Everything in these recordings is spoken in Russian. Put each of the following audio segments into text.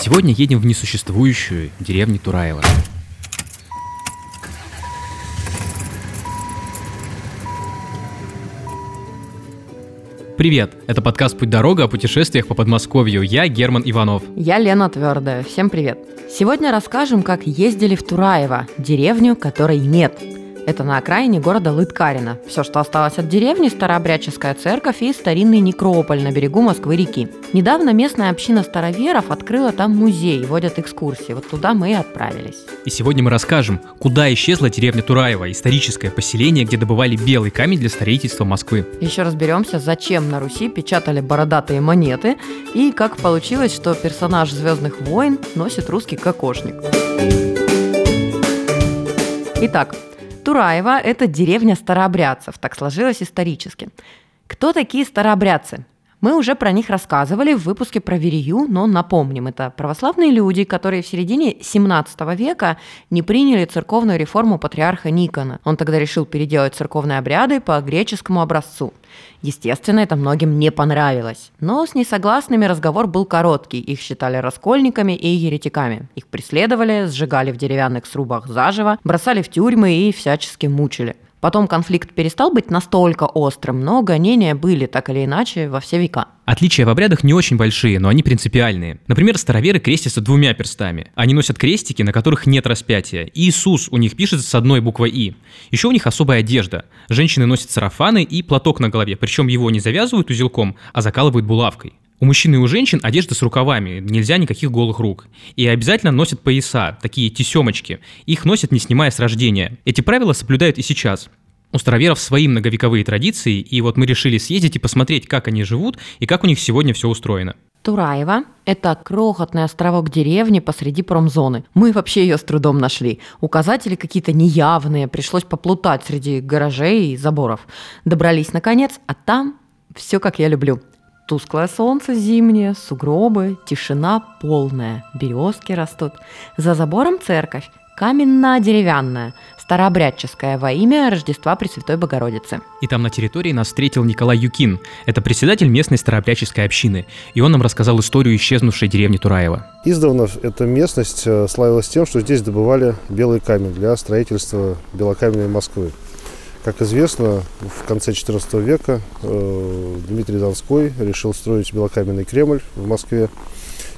Сегодня едем в несуществующую деревню Тураева. Привет! Это подкаст «Путь-дорога» о путешествиях по Подмосковью. Я Герман Иванов. Я Лена Твердая. Всем привет! Сегодня расскажем, как ездили в Тураево, деревню, которой нет – это на окраине города Лыткарина. Все, что осталось от деревни, старообрядческая церковь и старинный некрополь на берегу Москвы-реки. Недавно местная община староверов открыла там музей, водят экскурсии. Вот туда мы и отправились. И сегодня мы расскажем, куда исчезла деревня Тураева, историческое поселение, где добывали белый камень для строительства Москвы. Еще разберемся, зачем на Руси печатали бородатые монеты и как получилось, что персонаж «Звездных войн» носит русский кокошник. Итак, Тураева – это деревня старообрядцев, так сложилось исторически. Кто такие старообрядцы? Мы уже про них рассказывали в выпуске про Верию, но напомним, это православные люди, которые в середине 17 века не приняли церковную реформу патриарха Никона. Он тогда решил переделать церковные обряды по греческому образцу. Естественно, это многим не понравилось. Но с несогласными разговор был короткий. Их считали раскольниками и еретиками. Их преследовали, сжигали в деревянных срубах заживо, бросали в тюрьмы и всячески мучили – Потом конфликт перестал быть настолько острым, но гонения были так или иначе во все века. Отличия в обрядах не очень большие, но они принципиальные. Например, староверы крестятся двумя перстами. Они носят крестики, на которых нет распятия. Иисус у них пишется с одной буквой «и». Еще у них особая одежда. Женщины носят сарафаны и платок на голове, причем его не завязывают узелком, а закалывают булавкой. У мужчин и у женщин одежда с рукавами, нельзя никаких голых рук. И обязательно носят пояса, такие тесемочки. Их носят не снимая с рождения. Эти правила соблюдают и сейчас. У староверов свои многовековые традиции, и вот мы решили съездить и посмотреть, как они живут и как у них сегодня все устроено. Тураева – это крохотный островок деревни посреди промзоны. Мы вообще ее с трудом нашли. Указатели какие-то неявные, пришлось поплутать среди гаражей и заборов. Добрались наконец, а там все как я люблю. Тусклое солнце зимнее, сугробы, тишина полная, березки растут. За забором церковь, каменно-деревянная, старообрядческая во имя Рождества Пресвятой Богородицы. И там на территории нас встретил Николай Юкин. Это председатель местной старообрядческой общины. И он нам рассказал историю исчезнувшей деревни Тураева. Издавна эта местность э, славилась тем, что здесь добывали белый камень для строительства белокаменной Москвы. Как известно, в конце XIV века э, Дмитрий Донской решил строить белокаменный Кремль в Москве.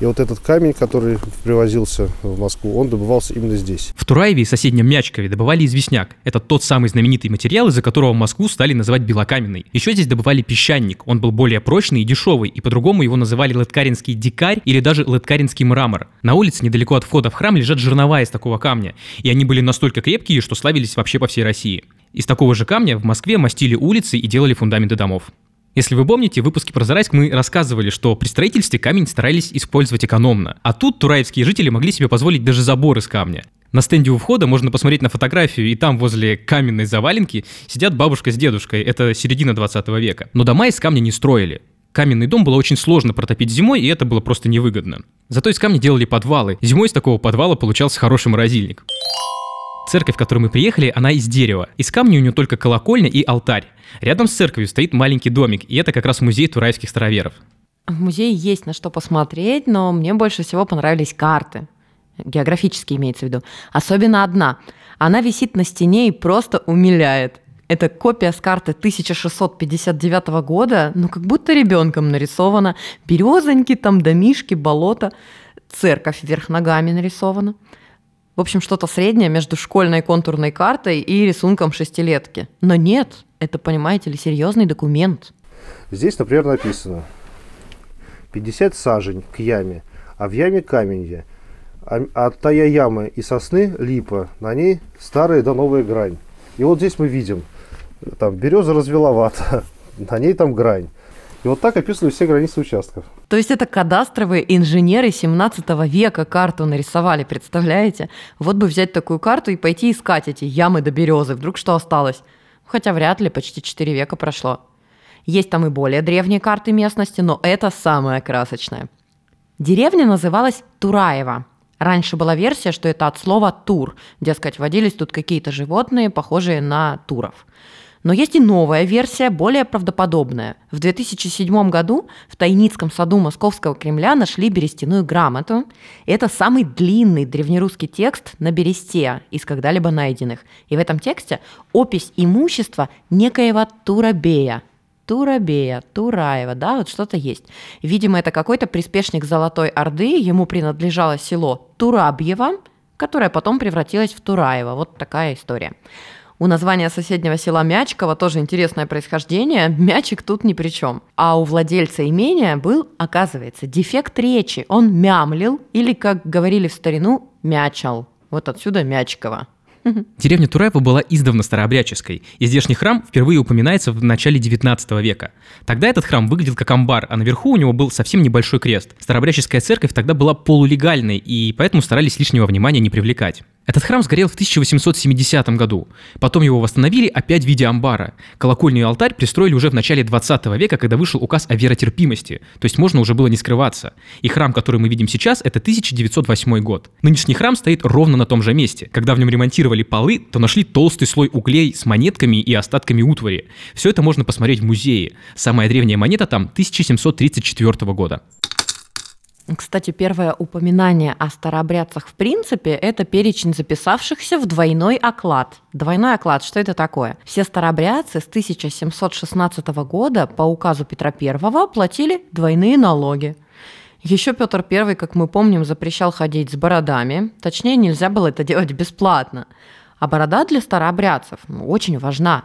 И вот этот камень, который привозился в Москву, он добывался именно здесь. В Тураеве и соседнем Мячкове добывали известняк. Это тот самый знаменитый материал, из-за которого Москву стали называть белокаменной. Еще здесь добывали песчаник. Он был более прочный и дешевый, и по-другому его называли латкаринский дикарь или даже латкаринский мрамор. На улице недалеко от входа в храм лежат жернова из такого камня, и они были настолько крепкие, что славились вообще по всей России. Из такого же камня в Москве мастили улицы и делали фундаменты домов. Если вы помните, в выпуске про Зарайск мы рассказывали, что при строительстве камень старались использовать экономно. А тут тураевские жители могли себе позволить даже забор из камня. На стенде у входа можно посмотреть на фотографию, и там возле каменной заваленки сидят бабушка с дедушкой, это середина 20 века. Но дома из камня не строили. Каменный дом было очень сложно протопить зимой, и это было просто невыгодно. Зато из камня делали подвалы. Зимой из такого подвала получался хороший морозильник. Церковь, в которую мы приехали, она из дерева. Из камня у нее только колокольня и алтарь. Рядом с церковью стоит маленький домик, и это как раз музей турайских староверов. В музее есть на что посмотреть, но мне больше всего понравились карты. Географически имеется в виду. Особенно одна. Она висит на стене и просто умиляет. Это копия с карты 1659 года, ну как будто ребенком нарисована. Березоньки, там домишки, болото. Церковь вверх ногами нарисована. В общем, что-то среднее между школьной контурной картой и рисунком шестилетки. Но нет, это, понимаете ли, серьезный документ. Здесь, например, написано 50 сажень к яме, а в яме каменья. А, а тая яма и сосны липа, на ней старая да новая грань. И вот здесь мы видим, там береза развеловата, на ней там грань. И вот так описаны все границы участков. То есть это кадастровые инженеры 17 века карту нарисовали, представляете? Вот бы взять такую карту и пойти искать эти ямы до березы, вдруг что осталось. Хотя вряд ли, почти 4 века прошло. Есть там и более древние карты местности, но это самая красочная. Деревня называлась Тураева. Раньше была версия, что это от слова «тур», дескать, водились тут какие-то животные, похожие на туров – Но есть и новая версия, более правдоподобная. В 2007 году в Тайницком саду Московского Кремля нашли берестяную грамоту. Это самый длинный древнерусский текст на бересте из когда-либо найденных. И в этом тексте опись имущества некоего Турабея. Турабея, Тураева, да, вот что-то есть. Видимо, это какой-то приспешник Золотой Орды, ему принадлежало село Турабьево, которое потом превратилось в Тураево. Вот такая история. У названия соседнего села Мячково тоже интересное происхождение. Мячик тут ни при чем. А у владельца имения был, оказывается, дефект речи. Он мямлил или, как говорили в старину, мячал. Вот отсюда Мячково. Деревня Тураева была издавна старообрядческой, и здешний храм впервые упоминается в начале 19 века. Тогда этот храм выглядел как амбар, а наверху у него был совсем небольшой крест. Старообрядческая церковь тогда была полулегальной, и поэтому старались лишнего внимания не привлекать. Этот храм сгорел в 1870 году. Потом его восстановили опять в виде амбара. Колокольный и алтарь пристроили уже в начале 20 века, когда вышел указ о веротерпимости. То есть можно уже было не скрываться. И храм, который мы видим сейчас, это 1908 год. Нынешний храм стоит ровно на том же месте. Когда в нем ремонтировали полы, то нашли толстый слой углей с монетками и остатками утвари. Все это можно посмотреть в музее. Самая древняя монета там 1734 года. Кстати, первое упоминание о старообрядцах в принципе – это перечень записавшихся в двойной оклад. Двойной оклад, что это такое? Все старообрядцы с 1716 года по указу Петра I платили двойные налоги. Еще Петр I, как мы помним, запрещал ходить с бородами. Точнее, нельзя было это делать бесплатно. А борода для старообрядцев ну, очень важна.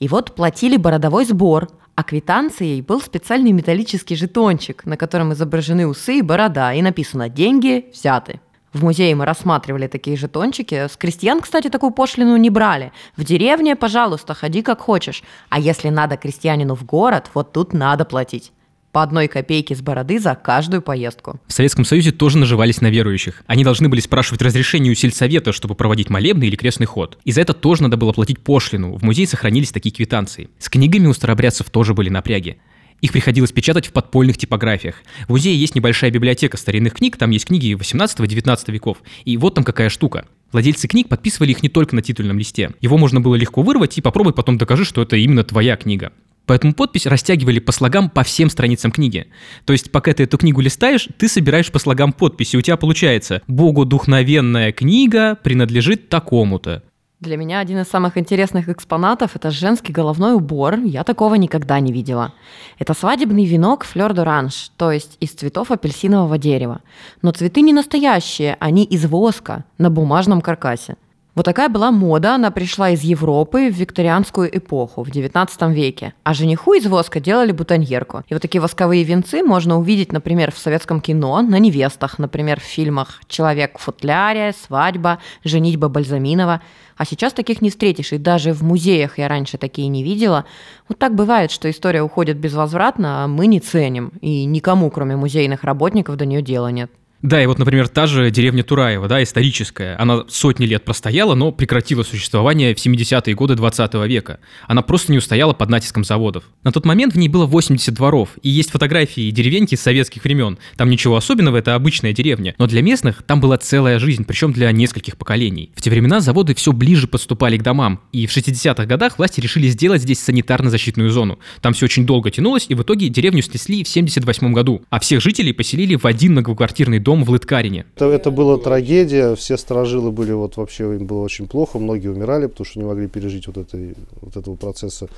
И вот платили бородовой сбор – а квитанцией был специальный металлический жетончик, на котором изображены усы и борода, и написано «Деньги взяты». В музее мы рассматривали такие жетончики. С крестьян, кстати, такую пошлину не брали. В деревне, пожалуйста, ходи как хочешь. А если надо крестьянину в город, вот тут надо платить по одной копейке с бороды за каждую поездку. В Советском Союзе тоже наживались на верующих. Они должны были спрашивать разрешение у сельсовета, чтобы проводить молебный или крестный ход. И за это тоже надо было платить пошлину. В музее сохранились такие квитанции. С книгами у старобрядцев тоже были напряги. Их приходилось печатать в подпольных типографиях. В музее есть небольшая библиотека старинных книг, там есть книги 18-19 веков. И вот там какая штука. Владельцы книг подписывали их не только на титульном листе. Его можно было легко вырвать и попробовать потом докажи, что это именно твоя книга. Поэтому подпись растягивали по слогам по всем страницам книги. То есть, пока ты эту книгу листаешь, ты собираешь по слогам подписи. У тебя получается «Богу духновенная книга принадлежит такому-то». Для меня один из самых интересных экспонатов – это женский головной убор. Я такого никогда не видела. Это свадебный венок флёр d'orange, то есть из цветов апельсинового дерева. Но цветы не настоящие, они из воска на бумажном каркасе. Вот такая была мода, она пришла из Европы в викторианскую эпоху, в 19 веке. А жениху из воска делали бутоньерку. И вот такие восковые венцы можно увидеть, например, в советском кино, на невестах, например, в фильмах «Человек в футляре», «Свадьба», «Женитьба Бальзаминова». А сейчас таких не встретишь, и даже в музеях я раньше такие не видела. Вот так бывает, что история уходит безвозвратно, а мы не ценим, и никому, кроме музейных работников, до нее дела нет. Да, и вот, например, та же деревня Тураева, да, историческая, она сотни лет простояла, но прекратила существование в 70-е годы 20 века. Она просто не устояла под натиском заводов. На тот момент в ней было 80 дворов, и есть фотографии деревеньки советских времен. Там ничего особенного, это обычная деревня. Но для местных там была целая жизнь, причем для нескольких поколений. В те времена заводы все ближе подступали к домам, и в 60-х годах власти решили сделать здесь санитарно-защитную зону. Там все очень долго тянулось, и в итоге деревню снесли в 78 году, а всех жителей поселили в один многоквартирный дом дом в Лыткарине. Это, это была трагедия, все сторожилы были вот вообще, им было очень плохо, многие умирали, потому что не могли пережить вот, этой, вот этого процесса.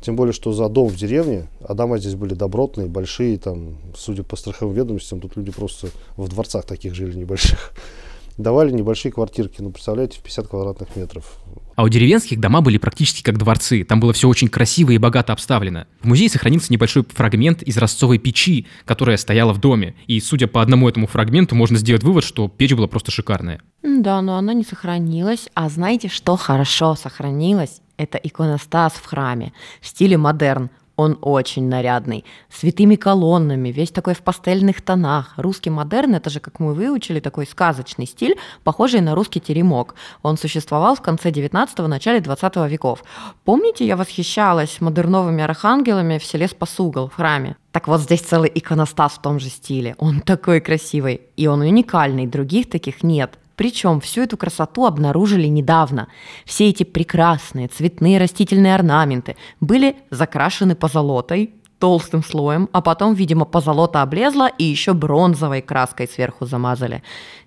Тем более, что за дом в деревне, а дома здесь были добротные, большие, там, судя по страховым ведомостям, тут люди просто в дворцах таких жили небольших. Давали небольшие квартирки, ну, представляете, в 50 квадратных метров. А у деревенских дома были практически как дворцы. Там было все очень красиво и богато обставлено. В музее сохранился небольшой фрагмент из ростцовой печи, которая стояла в доме. И судя по одному этому фрагменту, можно сделать вывод, что печь была просто шикарная. Да, но она не сохранилась. А знаете, что хорошо сохранилось? Это иконостас в храме в стиле модерн. Он очень нарядный, с витыми колоннами, весь такой в пастельных тонах. Русский модерн – это же, как мы выучили, такой сказочный стиль, похожий на русский теремок. Он существовал в конце 19-го, начале 20 веков. Помните, я восхищалась модерновыми архангелами в селе Спасугал в храме? Так вот здесь целый иконостас в том же стиле. Он такой красивый, и он уникальный, других таких нет. Причем всю эту красоту обнаружили недавно. Все эти прекрасные цветные растительные орнаменты были закрашены позолотой, толстым слоем, а потом, видимо, позолота облезла и еще бронзовой краской сверху замазали.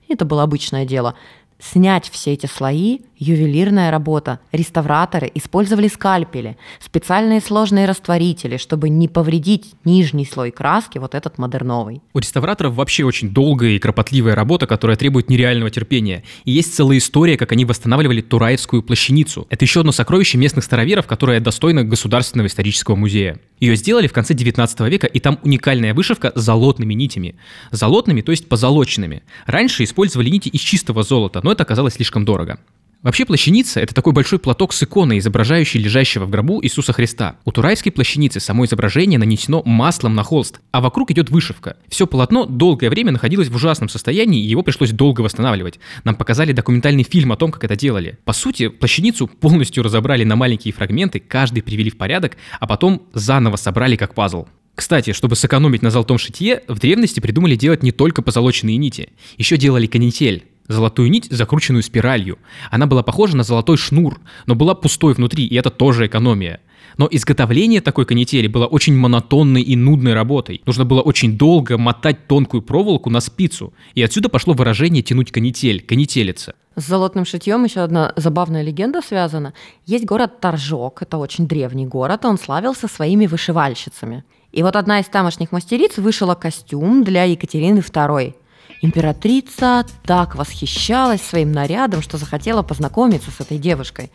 Это было обычное дело снять все эти слои – ювелирная работа. Реставраторы использовали скальпели, специальные сложные растворители, чтобы не повредить нижний слой краски, вот этот модерновый. У реставраторов вообще очень долгая и кропотливая работа, которая требует нереального терпения. И есть целая история, как они восстанавливали Тураевскую плащаницу. Это еще одно сокровище местных староверов, которое достойно Государственного исторического музея. Ее сделали в конце 19 века, и там уникальная вышивка с золотными нитями. Золотными, то есть позолоченными. Раньше использовали нити из чистого золота, но это оказалось слишком дорого. Вообще плащаница – это такой большой платок с иконой, изображающей лежащего в гробу Иисуса Христа. У тураевской плащаницы само изображение нанесено маслом на холст, а вокруг идет вышивка. Все полотно долгое время находилось в ужасном состоянии, и его пришлось долго восстанавливать. Нам показали документальный фильм о том, как это делали. По сути, плащаницу полностью разобрали на маленькие фрагменты, каждый привели в порядок, а потом заново собрали как пазл. Кстати, чтобы сэкономить на золотом шитье, в древности придумали делать не только позолоченные нити. Еще делали канитель золотую нить, закрученную спиралью. Она была похожа на золотой шнур, но была пустой внутри, и это тоже экономия. Но изготовление такой канители было очень монотонной и нудной работой. Нужно было очень долго мотать тонкую проволоку на спицу. И отсюда пошло выражение «тянуть канитель», «канителиться». С золотным шитьем еще одна забавная легенда связана. Есть город Торжок, это очень древний город, он славился своими вышивальщицами. И вот одна из тамошних мастериц вышила костюм для Екатерины II. Императрица так восхищалась своим нарядом, что захотела познакомиться с этой девушкой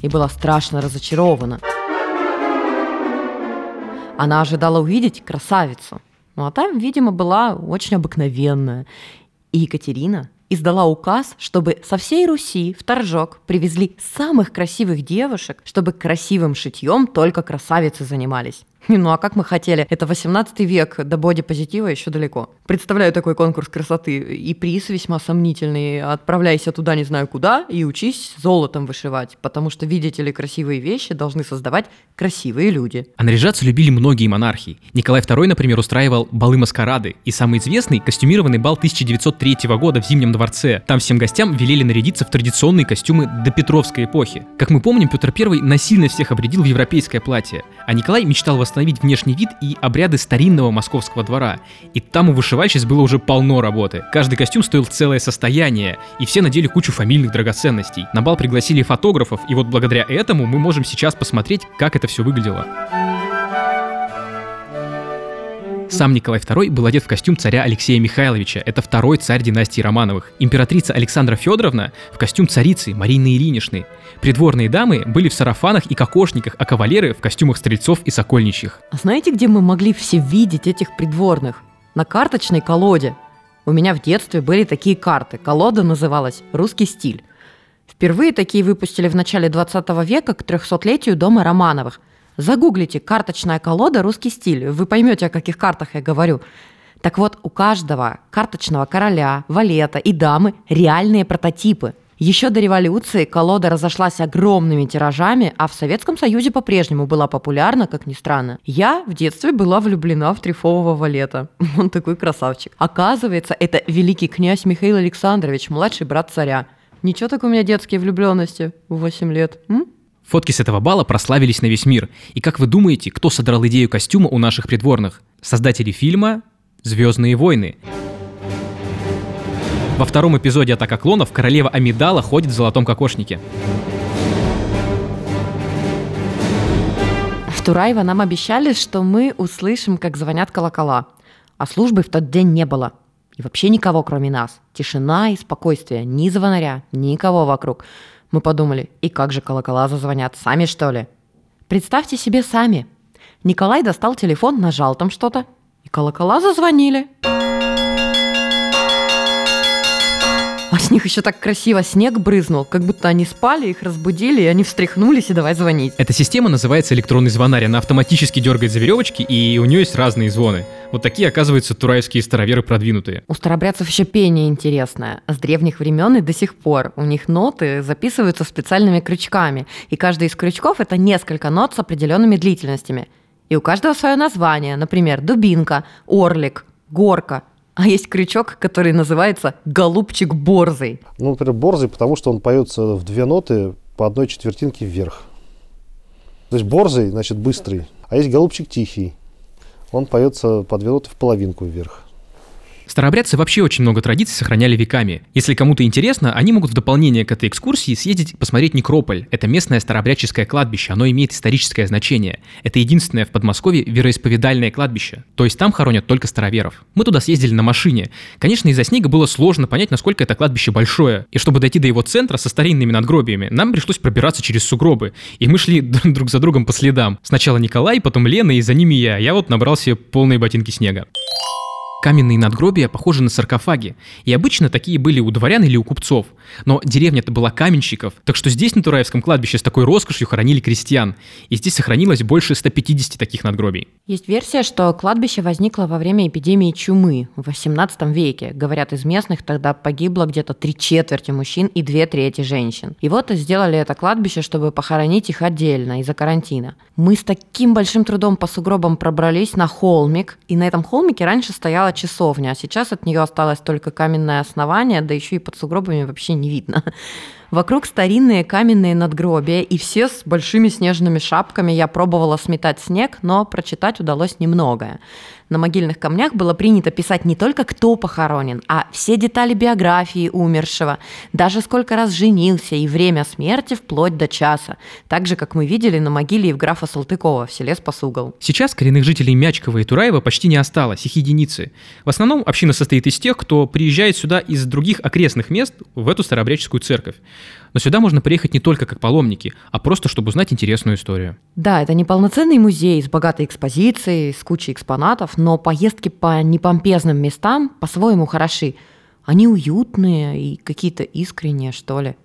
и была страшно разочарована. Она ожидала увидеть красавицу, ну а там, видимо, была очень обыкновенная. И Екатерина издала указ, чтобы со всей Руси в Торжок привезли самых красивых девушек, чтобы красивым шитьем только красавицы занимались. Ну а как мы хотели? Это 18 век, до боди-позитива еще далеко. Представляю такой конкурс красоты. И приз весьма сомнительный. Отправляйся туда не знаю куда и учись золотом вышивать. Потому что, видите ли, красивые вещи должны создавать красивые люди. А наряжаться любили многие монархи. Николай II, например, устраивал балы-маскарады. И самый известный – костюмированный бал 1903 года в Зимнем дворце. Там всем гостям велели нарядиться в традиционные костюмы до Петровской эпохи. Как мы помним, Петр I насильно всех обрядил в европейское платье. А Николай мечтал восстановить восстановить внешний вид и обряды старинного московского двора. И там у вышивальщиц было уже полно работы. Каждый костюм стоил целое состояние, и все надели кучу фамильных драгоценностей. На бал пригласили фотографов, и вот благодаря этому мы можем сейчас посмотреть, как это все выглядело. Сам Николай II был одет в костюм царя Алексея Михайловича, это второй царь династии Романовых. Императрица Александра Федоровна в костюм царицы Марины Ильиничны. Придворные дамы были в сарафанах и кокошниках, а кавалеры в костюмах стрельцов и сокольничьих. А знаете, где мы могли все видеть этих придворных? На карточной колоде. У меня в детстве были такие карты. Колода называлась «Русский стиль». Впервые такие выпустили в начале 20 века к 300-летию дома Романовых – Загуглите «карточная колода. Русский стиль». Вы поймете, о каких картах я говорю. Так вот, у каждого карточного короля, валета и дамы реальные прототипы. Еще до революции колода разошлась огромными тиражами, а в Советском Союзе по-прежнему была популярна, как ни странно. Я в детстве была влюблена в трифового валета. Он такой красавчик. Оказывается, это великий князь Михаил Александрович, младший брат царя. Ничего так у меня детские влюбленности в 8 лет. М? Фотки с этого бала прославились на весь мир. И как вы думаете, кто содрал идею костюма у наших придворных? Создатели фильма «Звездные войны». Во втором эпизоде «Атака клонов» королева Амидала ходит в золотом кокошнике. В Тураево нам обещали, что мы услышим, как звонят колокола. А службы в тот день не было. И вообще никого, кроме нас. Тишина и спокойствие. Ни звонаря, никого вокруг. Мы подумали, и как же колокола зазвонят, сами что ли? Представьте себе сами. Николай достал телефон, нажал там что-то, и колокола зазвонили. А с них еще так красиво снег брызнул, как будто они спали, их разбудили, и они встряхнулись и давай звонить. Эта система называется электронный звонарь. Она автоматически дергает за веревочки, и у нее есть разные звоны. Вот такие, оказывается, тураевские староверы продвинутые. У старобрядцев еще пение интересное. С древних времен и до сих пор. У них ноты записываются специальными крючками. И каждый из крючков – это несколько нот с определенными длительностями. И у каждого свое название. Например, дубинка, орлик, горка – А есть крючок, который называется «голубчик борзый». Ну, например, борзый, потому что он поется в две ноты по одной четвертинке вверх. То есть борзый, значит, быстрый. А есть голубчик тихий. Он поется по две ноты в половинку вверх. Старообрядцы вообще очень много традиций сохраняли веками. Если кому-то интересно, они могут в дополнение к этой экскурсии съездить и посмотреть Некрополь. Это местное старообрядческое кладбище, оно имеет историческое значение. Это единственное в Подмосковье вероисповедальное кладбище. То есть там хоронят только староверов. Мы туда съездили на машине. Конечно, из-за снега было сложно понять, насколько это кладбище большое. И чтобы дойти до его центра со старинными надгробиями, нам пришлось пробираться через сугробы. И мы шли друг за другом по следам. Сначала Николай, потом Лена, и за ними я. Я вот набрал себе полные ботинки снега. Каменные надгробия похожи на саркофаги, и обычно такие были у дворян или у купцов. Но деревня-то была каменщиков, так что здесь на Тураевском кладбище с такой роскошью хоронили крестьян, и здесь сохранилось больше 150 таких надгробий. Есть версия, что кладбище возникло во время эпидемии чумы в 18 веке. Говорят, из местных тогда погибло где-то три четверти мужчин и две трети женщин. И вот сделали это кладбище, чтобы похоронить их отдельно из-за карантина. Мы с таким большим трудом по сугробам пробрались на холмик, и на этом холмике раньше стояла часовня, а сейчас от нее осталось только каменное основание, да еще и под сугробами вообще не видно. Вокруг старинные каменные надгробия, и все с большими снежными шапками. Я пробовала сметать снег, но прочитать удалось немногое. На могильных камнях было принято писать не только кто похоронен, а все детали биографии умершего, даже сколько раз женился и время смерти вплоть до часа, так же, как мы видели на могиле Евграфа Салтыкова в селе Спасугол. Сейчас коренных жителей Мячкова и Тураева почти не осталось, их единицы. В основном община состоит из тех, кто приезжает сюда из других окрестных мест в эту старообрядческую церковь. Но сюда можно приехать не только как паломники, а просто чтобы узнать интересную историю. Да, это не полноценный музей с богатой экспозицией, с кучей экспонатов, но поездки по непомпезным местам по-своему хороши. Они уютные и какие-то искренние, что ли.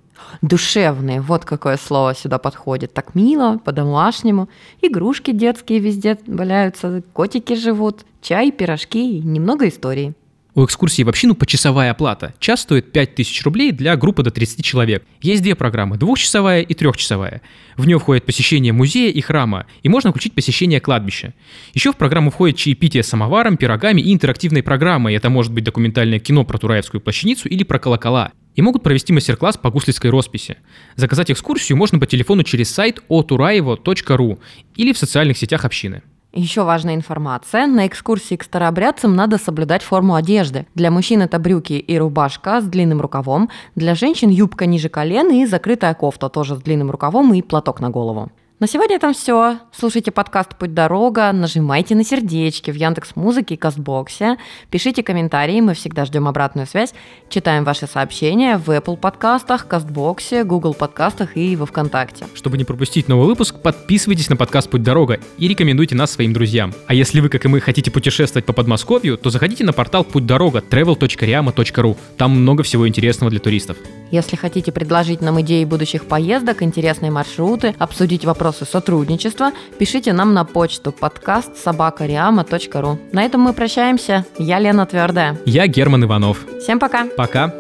Душевные, вот какое слово сюда подходит. Так мило, по-домашнему. Игрушки детские везде валяются, котики живут, чай, пирожки и немного истории. У экскурсии в общину почасовая оплата. Час стоит 5000 рублей для группы до 30 человек. Есть две программы, двухчасовая и трехчасовая. В нее входит посещение музея и храма, и можно включить посещение кладбища. Еще в программу входит чаепитие самоваром, пирогами и интерактивной программой. Это может быть документальное кино про Тураевскую плащаницу или про колокола. И могут провести мастер-класс по гуслицкой росписи. Заказать экскурсию можно по телефону через сайт oturaevo.ru или в социальных сетях общины. Еще важная информация. На экскурсии к старообрядцам надо соблюдать форму одежды. Для мужчин это брюки и рубашка с длинным рукавом. Для женщин юбка ниже колен и закрытая кофта тоже с длинным рукавом и платок на голову. На сегодня это все. Слушайте подкаст «Путь дорога», нажимайте на сердечки в Яндекс Музыке и Кастбоксе, пишите комментарии, мы всегда ждем обратную связь, читаем ваши сообщения в Apple подкастах, Кастбоксе, Google подкастах и во Вконтакте. Чтобы не пропустить новый выпуск, подписывайтесь на подкаст «Путь дорога» и рекомендуйте нас своим друзьям. А если вы, как и мы, хотите путешествовать по Подмосковью, то заходите на портал «Путь дорога» travel.riama.ru. Там много всего интересного для туристов. Если хотите предложить нам идеи будущих поездок, интересные маршруты, обсудить вопросы сотрудничества, пишите нам на почту подкаст собакариама.ру. На этом мы прощаемся. Я Лена Твердая. Я Герман Иванов. Всем пока. Пока.